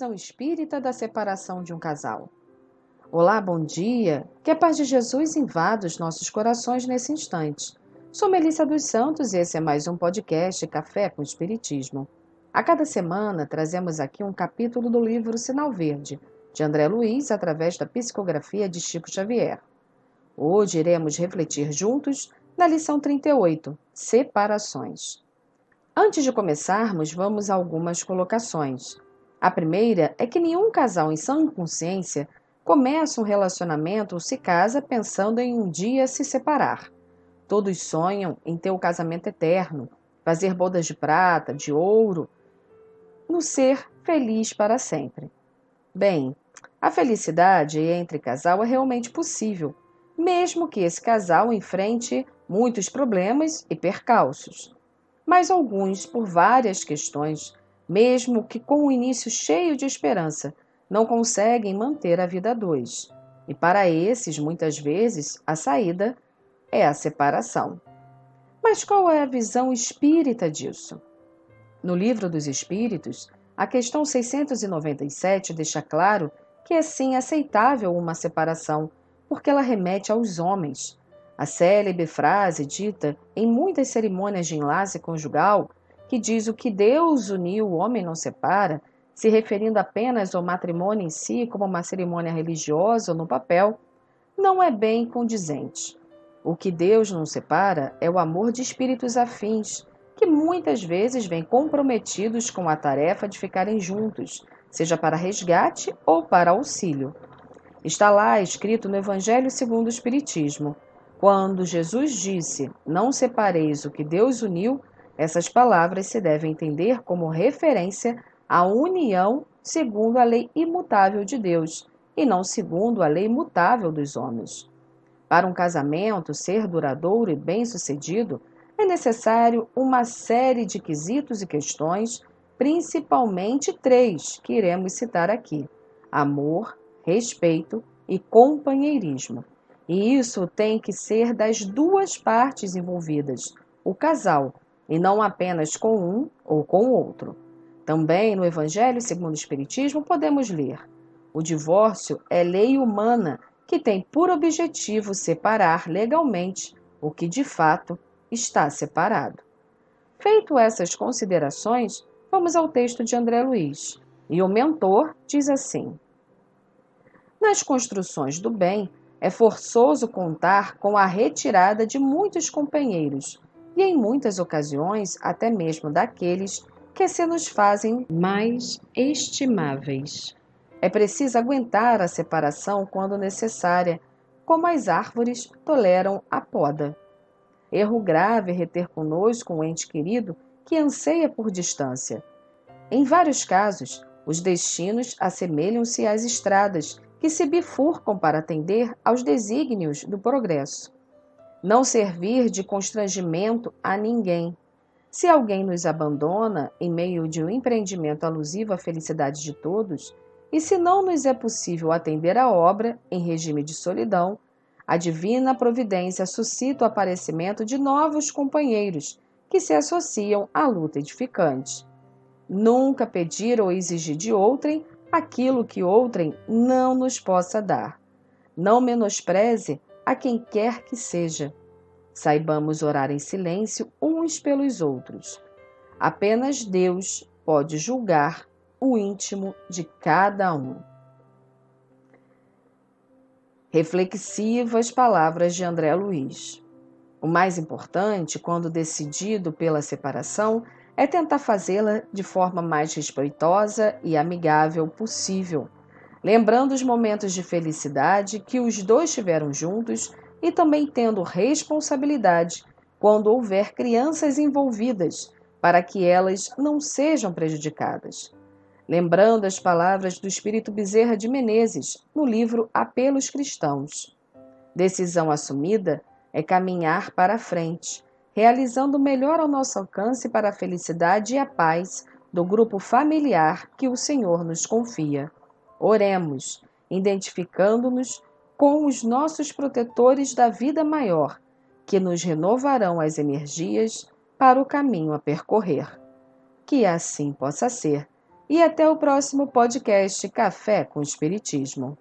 visão espírita da separação de um casal? Olá, bom dia. Que a paz de Jesus invada os nossos corações nesse instante. Sou Melissa dos Santos e esse é mais um podcast Café com Espiritismo. A cada semana trazemos aqui um capítulo do livro Sinal Verde, de André Luiz, através da psicografia de Chico Xavier. Hoje iremos refletir juntos na lição 38, Separações. Antes de começarmos, vamos a algumas colocações. A primeira é que nenhum casal em sã consciência começa um relacionamento ou se casa pensando em um dia se separar. Todos sonham em ter o casamento eterno, fazer bodas de prata, de ouro, no ser feliz para sempre. Bem, a felicidade entre casal é realmente possível, mesmo que esse casal enfrente muitos problemas e percalços. Mas alguns, por várias questões, mesmo que com um início cheio de esperança, não conseguem manter a vida a dois. E para esses, muitas vezes, a saída é a separação. Mas qual é a visão espírita disso? No Livro dos Espíritos, a questão 697 deixa claro que é sim aceitável uma separação, porque ela remete aos homens. A célebre frase dita em muitas cerimônias de enlace conjugal que diz o que Deus uniu, o homem não separa, se referindo apenas ao matrimônio em si como uma cerimônia religiosa ou no papel, não é bem condizente. O que Deus não separa é o amor de espíritos afins, que muitas vezes vêm comprometidos com a tarefa de ficarem juntos, seja para resgate ou para auxílio. Está lá escrito no Evangelho segundo o Espiritismo: quando Jesus disse: Não separeis o que Deus uniu, essas palavras se devem entender como referência à união segundo a lei imutável de Deus e não segundo a lei imutável dos homens. Para um casamento ser duradouro e bem-sucedido, é necessário uma série de quesitos e questões, principalmente três que iremos citar aqui: amor, respeito e companheirismo. E isso tem que ser das duas partes envolvidas, o casal, e não apenas com um ou com o outro. Também no Evangelho segundo o Espiritismo podemos ler: o divórcio é lei humana que tem por objetivo separar legalmente o que de fato está separado. Feito essas considerações, vamos ao texto de André Luiz. E o mentor diz assim: Nas construções do bem, é forçoso contar com a retirada de muitos companheiros e, em muitas ocasiões, até mesmo daqueles que se nos fazem mais estimáveis. É preciso aguentar a separação quando necessária, como as árvores toleram a poda. Erro grave reter conosco um ente querido que anseia por distância. Em vários casos, os destinos assemelham-se às estradas que se bifurcam para atender aos desígnios do progresso não servir de constrangimento a ninguém. Se alguém nos abandona em meio de um empreendimento alusivo à felicidade de todos, e se não nos é possível atender à obra em regime de solidão, a divina providência suscita o aparecimento de novos companheiros que se associam à luta edificante. Nunca pedir ou exigir de outrem aquilo que outrem não nos possa dar. Não menospreze a quem quer que seja. Saibamos orar em silêncio uns pelos outros. Apenas Deus pode julgar o íntimo de cada um. Reflexivas palavras de André Luiz. O mais importante, quando decidido pela separação, é tentar fazê-la de forma mais respeitosa e amigável possível lembrando os momentos de felicidade que os dois tiveram juntos e também tendo responsabilidade quando houver crianças envolvidas, para que elas não sejam prejudicadas. Lembrando as palavras do Espírito Bezerra de Menezes no livro Apelos Cristãos. Decisão assumida é caminhar para a frente, realizando o melhor ao nosso alcance para a felicidade e a paz do grupo familiar que o Senhor nos confia. Oremos, identificando-nos com os nossos protetores da vida maior, que nos renovarão as energias para o caminho a percorrer. Que assim possa ser, e até o próximo podcast Café com Espiritismo.